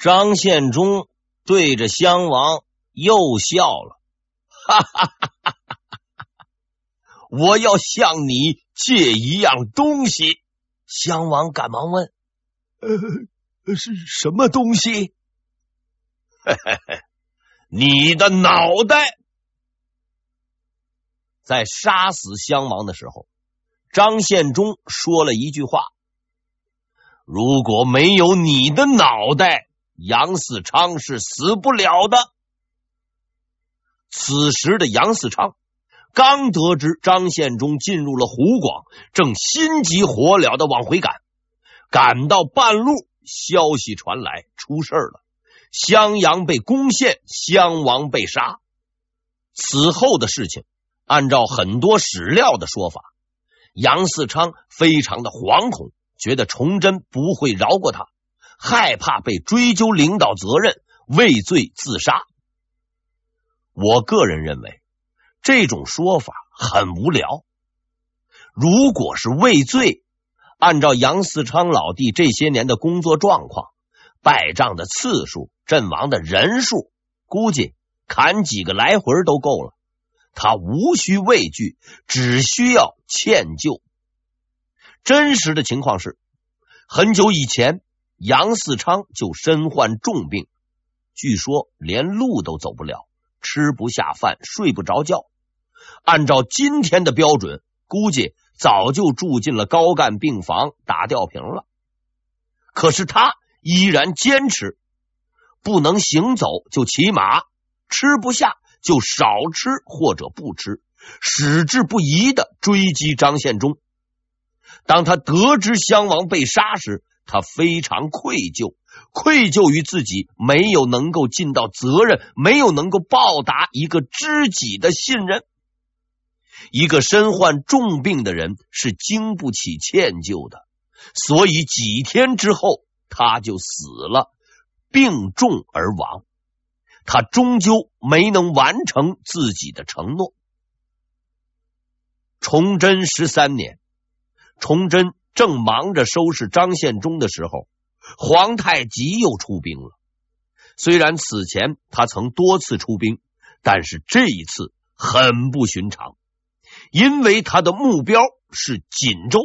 张献忠对着襄王又笑了，哈哈哈哈哈！我要向你借一样东西。襄王赶忙问：“呃，是什么东西？”“嘿嘿嘿，你的脑袋。”在杀死襄王的时候，张献忠说了一句话：“如果没有你的脑袋，杨嗣昌是死不了的。”此时的杨嗣昌。刚得知张献忠进入了湖广，正心急火燎的往回赶，赶到半路，消息传来，出事了，襄阳被攻陷，襄王被杀。此后的事情，按照很多史料的说法，杨嗣昌非常的惶恐，觉得崇祯不会饶过他，害怕被追究领导责任，畏罪自杀。我个人认为。这种说法很无聊。如果是畏罪，按照杨嗣昌老弟这些年的工作状况、败仗的次数、阵亡的人数，估计砍几个来回都够了。他无需畏惧，只需要歉疚。真实的情况是，很久以前，杨嗣昌就身患重病，据说连路都走不了，吃不下饭，睡不着觉。按照今天的标准，估计早就住进了高干病房，打吊瓶了。可是他依然坚持，不能行走就骑马，吃不下就少吃或者不吃，矢志不移的追击张献忠。当他得知襄王被杀时，他非常愧疚，愧疚于自己没有能够尽到责任，没有能够报答一个知己的信任。一个身患重病的人是经不起歉疚的，所以几天之后他就死了，病重而亡。他终究没能完成自己的承诺。崇祯十三年，崇祯正忙着收拾张献忠的时候，皇太极又出兵了。虽然此前他曾多次出兵，但是这一次很不寻常。因为他的目标是锦州，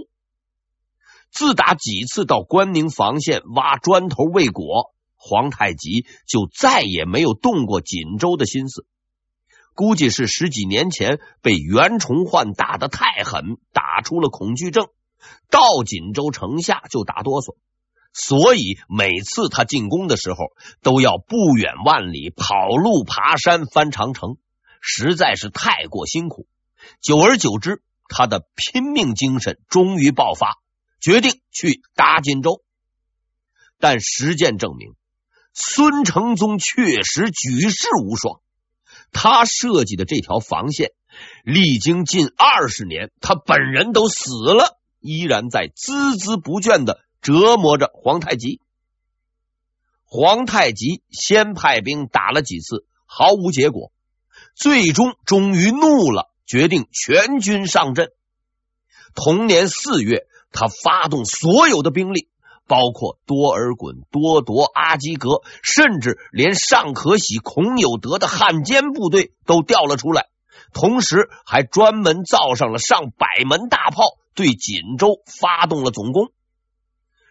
自打几次到关宁防线挖砖头未果，皇太极就再也没有动过锦州的心思。估计是十几年前被袁崇焕打得太狠，打出了恐惧症，到锦州城下就打哆嗦，所以每次他进攻的时候都要不远万里跑路、爬山、翻长城，实在是太过辛苦。久而久之，他的拼命精神终于爆发，决定去打锦州。但实践证明，孙承宗确实举世无双。他设计的这条防线，历经近二十年，他本人都死了，依然在孜孜不倦的折磨着皇太极。皇太极先派兵打了几次，毫无结果，最终终于怒了。决定全军上阵。同年四月，他发动所有的兵力，包括多尔衮、多铎、阿基格，甚至连尚可喜、孔有德的汉奸部队都调了出来。同时，还专门造上了上百门大炮，对锦州发动了总攻。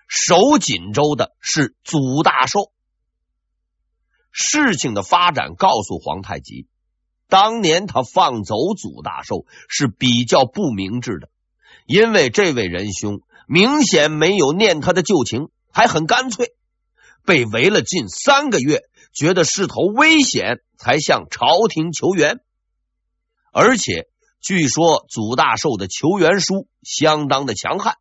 守锦州的是祖大寿。事情的发展告诉皇太极。当年他放走祖大寿是比较不明智的，因为这位仁兄明显没有念他的旧情，还很干脆。被围了近三个月，觉得势头危险，才向朝廷求援。而且据说祖大寿的求援书相当的强悍，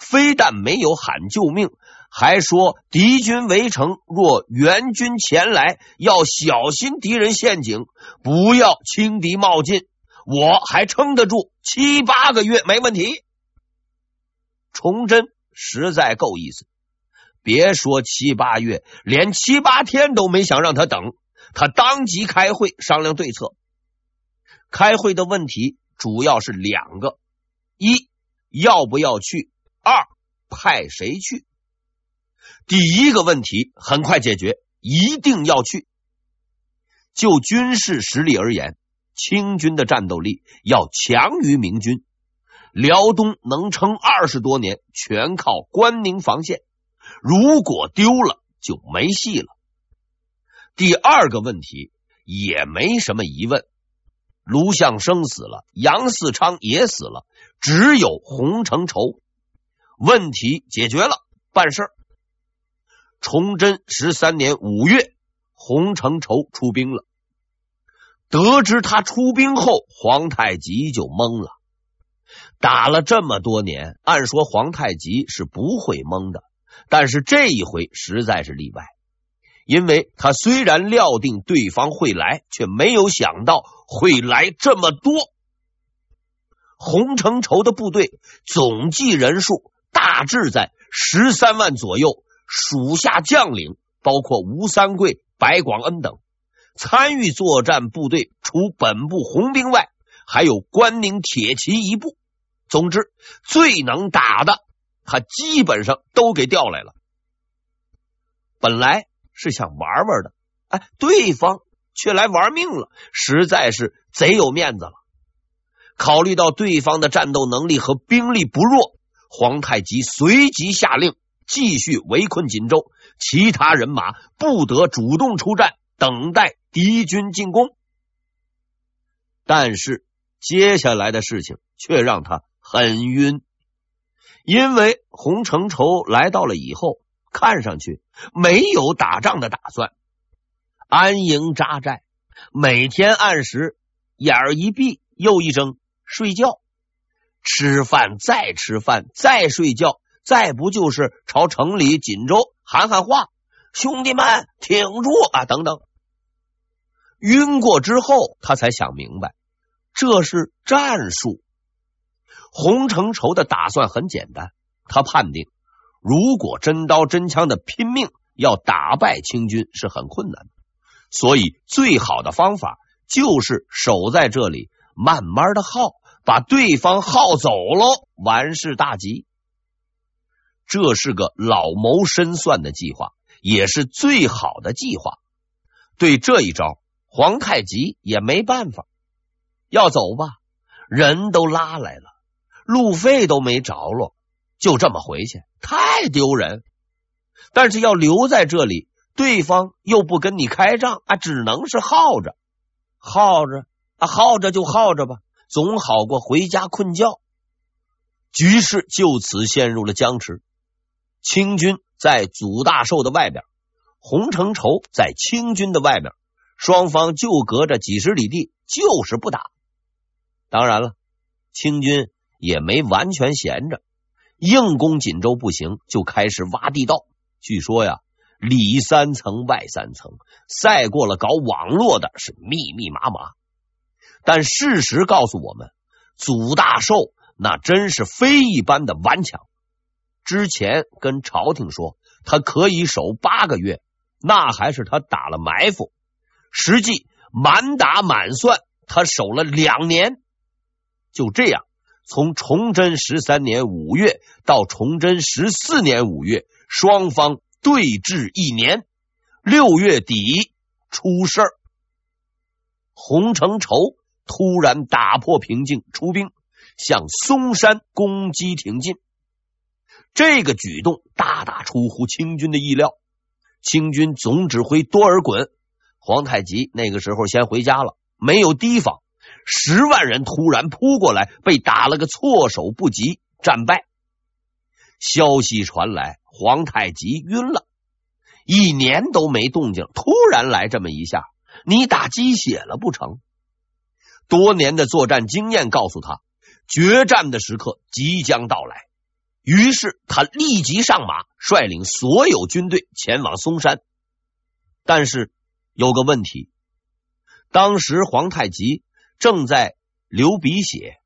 非但没有喊救命。还说敌军围城，若援军前来，要小心敌人陷阱，不要轻敌冒进。我还撑得住七八个月，没问题。崇祯实在够意思，别说七八月，连七八天都没想让他等。他当即开会商量对策。开会的问题主要是两个：一要不要去；二派谁去。第一个问题很快解决，一定要去。就军事实力而言，清军的战斗力要强于明军。辽东能撑二十多年，全靠关宁防线。如果丢了，就没戏了。第二个问题也没什么疑问，卢象升死了，杨嗣昌也死了，只有洪承畴。问题解决了，办事儿。崇祯十三年五月，洪承畴出兵了。得知他出兵后，皇太极就懵了。打了这么多年，按说皇太极是不会懵的，但是这一回实在是例外。因为他虽然料定对方会来，却没有想到会来这么多。洪承畴的部队总计人数大致在十三万左右，属下将领包括吴三桂、白广恩等。参与作战部队除本部红兵外，还有关宁铁骑一部。总之，最能打的，他基本上都给调来了。本来。是想玩玩的，哎，对方却来玩命了，实在是贼有面子了。考虑到对方的战斗能力和兵力不弱，皇太极随即下令继续围困锦州，其他人马不得主动出战，等待敌军进攻。但是接下来的事情却让他很晕，因为洪承畴来到了以后。看上去没有打仗的打算，安营扎寨，每天按时眼儿一闭又一睁睡觉，吃饭再吃饭再睡觉，再不就是朝城里锦州喊喊话，兄弟们挺住啊等等。晕过之后，他才想明白这是战术。洪承畴的打算很简单，他判定。如果真刀真枪的拼命要打败清军是很困难的，所以最好的方法就是守在这里，慢慢的耗，把对方耗走喽，完事大吉。这是个老谋深算的计划，也是最好的计划。对这一招，皇太极也没办法。要走吧，人都拉来了，路费都没着落。就这么回去太丢人，但是要留在这里，对方又不跟你开仗啊，只能是耗着，耗着，耗着就耗着吧，总好过回家困觉。局势就此陷入了僵持。清军在祖大寿的外边，洪承畴在清军的外边，双方就隔着几十里地，就是不打。当然了，清军也没完全闲着。硬攻锦州不行，就开始挖地道。据说呀，里三层外三层，赛过了搞网络的是密密麻麻。但事实告诉我们，祖大寿那真是非一般的顽强。之前跟朝廷说他可以守八个月，那还是他打了埋伏。实际满打满算，他守了两年。就这样。从崇祯十三年五月到崇祯十四年五月，双方对峙一年。六月底出事儿，洪承畴突然打破平静，出兵向嵩山攻击挺进。这个举动大大出乎清军的意料。清军总指挥多尔衮，皇太极那个时候先回家了，没有提防。十万人突然扑过来，被打了个措手不及，战败。消息传来，皇太极晕了，一年都没动静，突然来这么一下，你打鸡血了不成？多年的作战经验告诉他，决战的时刻即将到来。于是他立即上马，率领所有军队前往嵩山。但是有个问题，当时皇太极。正在流鼻血，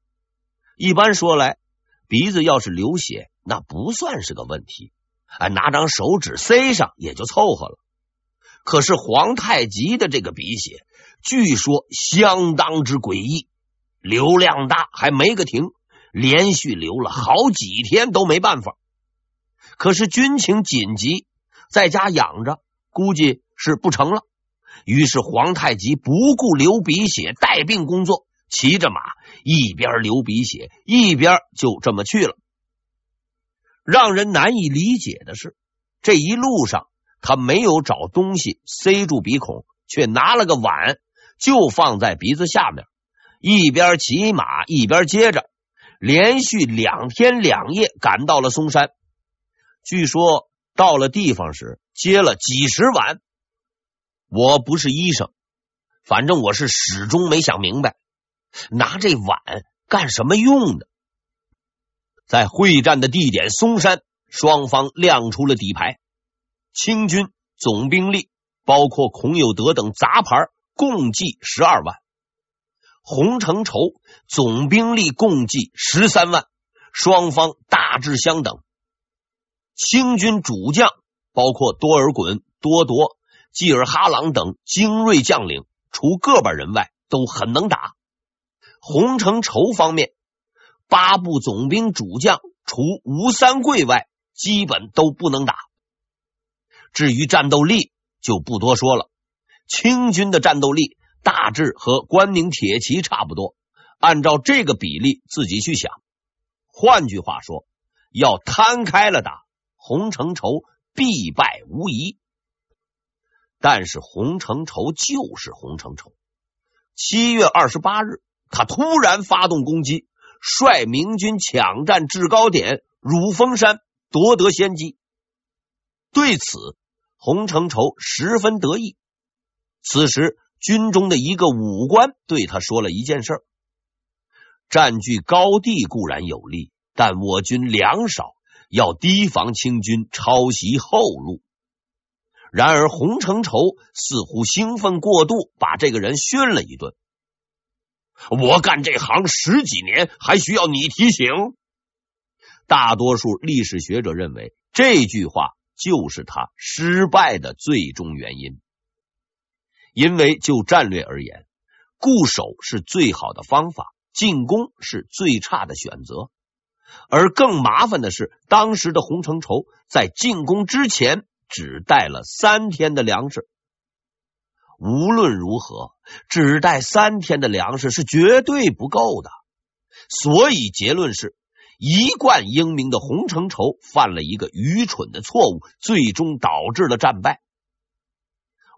一般说来，鼻子要是流血，那不算是个问题，啊，拿张手纸塞上也就凑合了。可是皇太极的这个鼻血，据说相当之诡异，流量大，还没个停，连续流了好几天都没办法。可是军情紧急，在家养着，估计是不成了。于是皇太极不顾流鼻血带病工作，骑着马一边流鼻血一边就这么去了。让人难以理解的是，这一路上他没有找东西塞住鼻孔，却拿了个碗就放在鼻子下面，一边骑马一边接着，连续两天两夜赶到了嵩山。据说到了地方时接了几十碗。我不是医生，反正我是始终没想明白，拿这碗干什么用的。在会战的地点嵩山，双方亮出了底牌。清军总兵力包括孔有德等杂牌，共计十二万；洪承畴总兵力共计十三万，双方大致相等。清军主将包括多尔衮、多铎。济尔哈朗等精锐将领，除个把人外，都很能打。洪承畴方面，八部总兵主将，除吴三桂外，基本都不能打。至于战斗力，就不多说了。清军的战斗力大致和关宁铁骑差不多，按照这个比例自己去想。换句话说，要摊开了打，洪承畴必败无疑。但是洪承畴就是洪承畴。七月二十八日，他突然发动攻击，率明军抢占制高点乳峰山，夺得先机。对此，洪承畴十分得意。此时，军中的一个武官对他说了一件事：占据高地固然有利，但我军粮少，要提防清军抄袭后路。然而，洪承畴似乎兴奋过度，把这个人训了一顿。我干这行十几年，还需要你提醒？大多数历史学者认为，这句话就是他失败的最终原因。因为就战略而言，固守是最好的方法，进攻是最差的选择。而更麻烦的是，当时的洪承畴在进攻之前。只带了三天的粮食，无论如何，只带三天的粮食是绝对不够的。所以结论是，一贯英明的洪承畴犯了一个愚蠢的错误，最终导致了战败。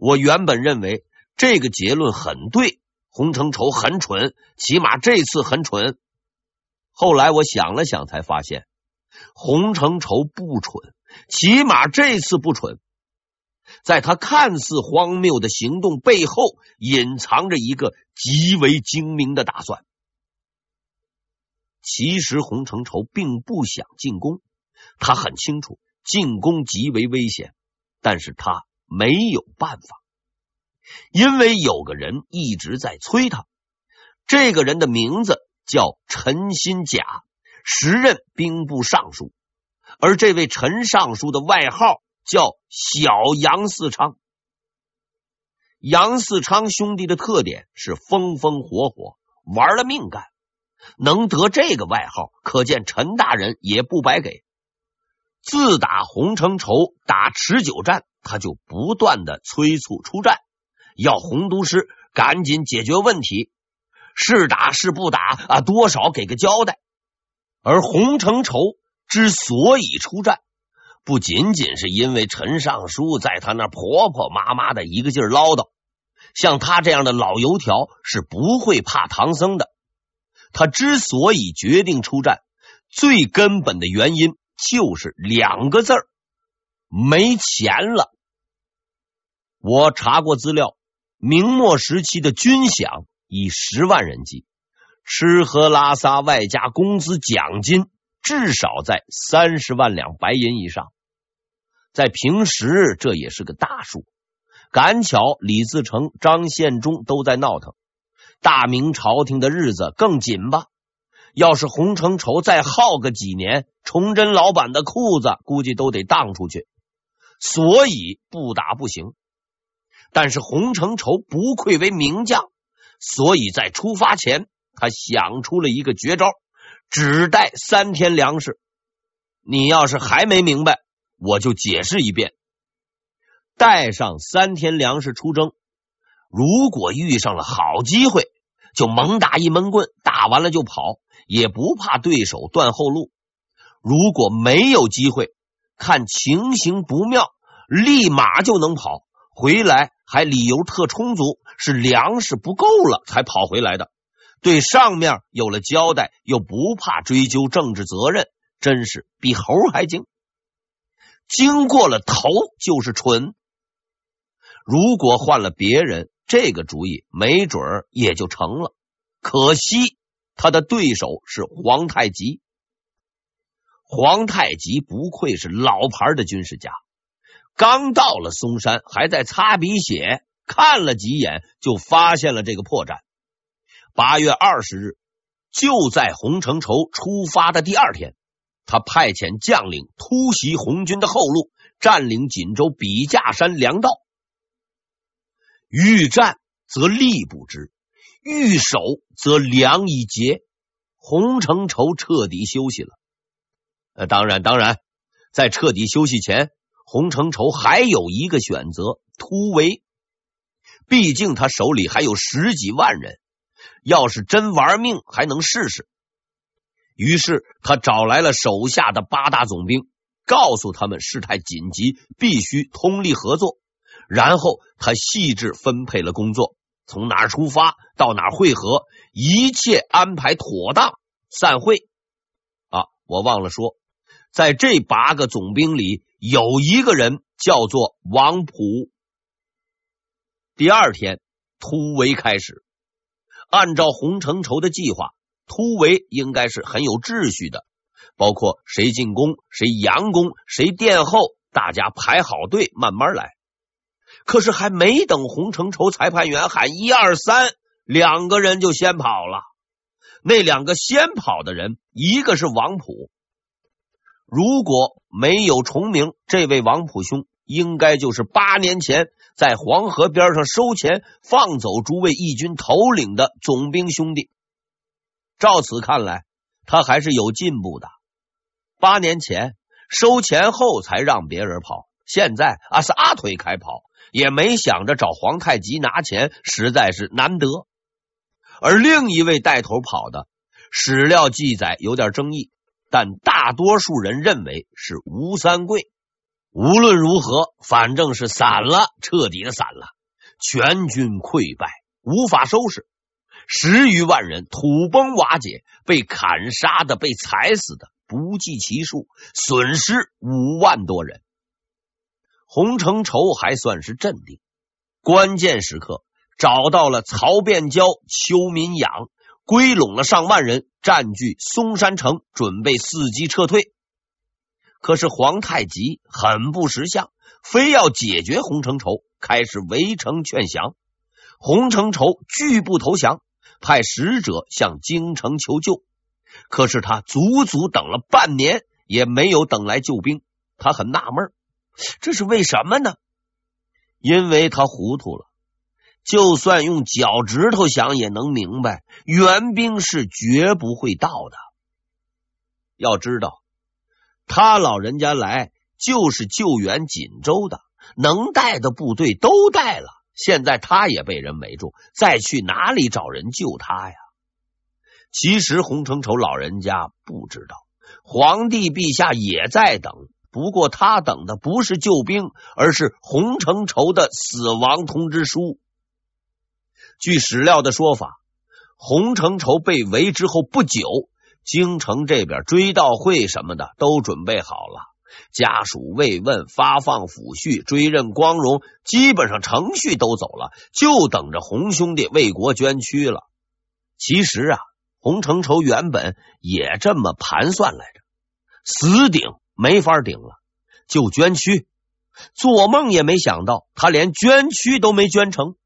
我原本认为这个结论很对，洪承畴很蠢，起码这次很蠢。后来我想了想，才发现洪承畴不蠢。起码这次不蠢，在他看似荒谬的行动背后，隐藏着一个极为精明的打算。其实洪承畴并不想进攻，他很清楚进攻极为危险，但是他没有办法，因为有个人一直在催他。这个人的名字叫陈新甲，时任兵部尚书。而这位陈尚书的外号叫小杨嗣昌。杨嗣昌兄弟的特点是风风火火，玩了命干。能得这个外号，可见陈大人也不白给。自打洪承畴打持久战，他就不断的催促出战，要洪都师赶紧解决问题，是打是不打啊，多少给个交代。而洪承畴。之所以出战，不仅仅是因为陈尚书在他那婆婆妈妈的一个劲儿唠叨，像他这样的老油条是不会怕唐僧的。他之所以决定出战，最根本的原因就是两个字儿：没钱了。我查过资料，明末时期的军饷以十万人计，吃喝拉撒外加工资奖金。至少在三十万两白银以上，在平时这也是个大数。赶巧李自成、张献忠都在闹腾，大明朝廷的日子更紧吧？要是洪承畴再耗个几年，崇祯老板的裤子估计都得当出去。所以不打不行。但是洪承畴不愧为名将，所以在出发前，他想出了一个绝招。只带三天粮食，你要是还没明白，我就解释一遍。带上三天粮食出征。如果遇上了好机会，就猛打一闷棍，打完了就跑，也不怕对手断后路。如果没有机会，看情形不妙，立马就能跑回来，还理由特充足，是粮食不够了才跑回来的。对上面有了交代，又不怕追究政治责任，真是比猴还精。经过了头就是蠢。如果换了别人，这个主意没准也就成了。可惜他的对手是皇太极。皇太极不愧是老牌的军事家，刚到了嵩山，还在擦鼻血，看了几眼就发现了这个破绽。八月二十日，就在洪承畴出发的第二天，他派遣将领突袭红军的后路，占领锦州笔架山粮道。欲战则力不支，欲守则粮已竭，洪承畴彻底休息了。呃，当然，当然，在彻底休息前，洪承畴还有一个选择——突围。毕竟他手里还有十几万人，要是真玩命，还能试试。于是他找来了手下的八大总兵，告诉他们事态紧急，必须通力合作。然后他细致分配了工作，从哪出发，到哪儿会合，一切安排妥当。散会。啊，我忘了说。在这八个总兵里，有一个人叫做王普。第二天，突围开始。按照洪承畴的计划，突围应该是很有秩序的，包括谁进攻、谁佯攻、谁殿后，大家排好队，慢慢来。可是还没等洪承畴裁判员喊一二三，两个人就先跑了。那两个先跑的人，一个是王普。如果没有重名，这位王普兄应该就是八年前在黄河边上收钱放走诸位义军头领的总兵兄弟。照此看来，他还是有进步的。八年前收钱后才让别人跑，现在啊撒腿开跑，也没想着找皇太极拿钱，实在是难得。而另一位带头跑的，史料记载有点争议。但大多数人认为是吴三桂。无论如何，反正是散了，彻底的散了，全军溃败，无法收拾，十余万人土崩瓦解，被砍杀的，被踩死的不计其数，损失五万多人。洪承畴还算是镇定，关键时刻找到了曹变交、邱民养。归拢了上万人，占据松山城，准备伺机撤退。可是皇太极很不识相，非要解决洪承畴，开始围城劝降。洪承畴拒不投降，派使者向京城求救。可是他足足等了半年，也没有等来救兵。他很纳闷，这是为什么呢？因为他糊涂了。就算用脚趾头想也能明白，援兵是绝不会到的。要知道，他老人家来就是救援锦州的，能带的部队都带了。现在他也被人围住，再去哪里找人救他呀？其实洪承畴老人家不知道，皇帝陛下也在等，不过他等的不是救兵，而是洪承畴的死亡通知书。据史料的说法，洪承畴被围之后不久，京城这边追悼会什么的都准备好了，家属慰问、发放抚恤、追认光荣，基本上程序都走了，就等着洪兄弟为国捐躯了。其实啊，洪承畴原本也这么盘算来着，死顶没法顶了，就捐躯。做梦也没想到，他连捐躯都没捐成。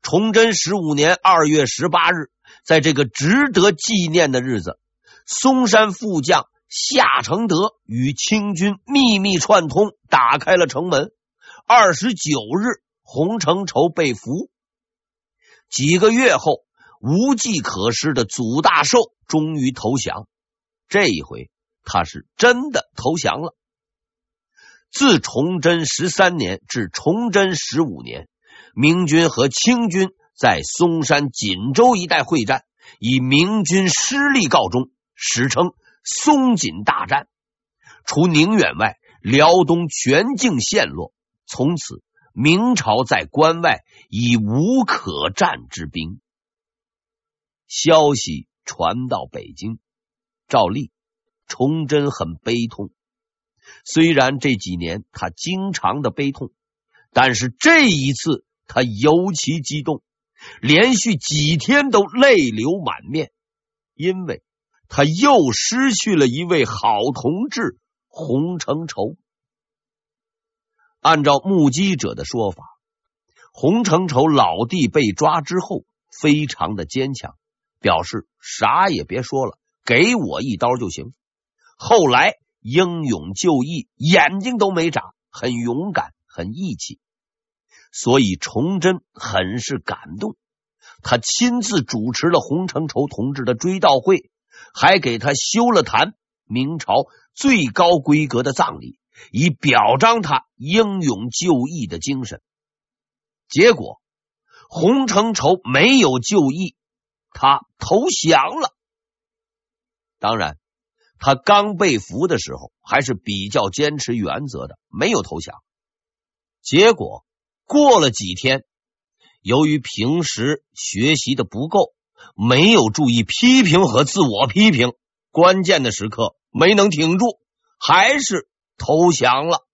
崇祯十五年二月十八日，在这个值得纪念的日子，嵩山副将夏承德与清军秘密串通，打开了城门。二十九日，洪承畴被俘。几个月后，无计可施的祖大寿终于投降。这一回，他是真的投降了。自崇祯十三年至崇祯十五年，明军和清军在松山、锦州一带会战，以明军失利告终，史称松锦大战。除宁远外，辽东全境陷落。从此，明朝在关外已无可战之兵。消息传到北京，照例，崇祯很悲痛。虽然这几年他经常的悲痛，但是这一次他尤其激动，连续几天都泪流满面，因为他又失去了一位好同志。洪承畴，按照目击者的说法，洪承畴老弟被抓之后，非常的坚强，表示啥也别说了，给我一刀就行。后来英勇就义，眼睛都没眨，很勇敢，很义气，所以崇祯很是感动。他亲自主持了洪承畴同志的追悼会，还给他修了坛。明朝最高规格的葬礼，以表彰他英勇就义的精神。结果，洪承畴没有就义，他投降了。当然，他刚被俘的时候还是比较坚持原则的，没有投降。结果过了几天，由于平时学习的不够，没有注意批评和自我批评，关键的时刻。没能挺住，还是投降了。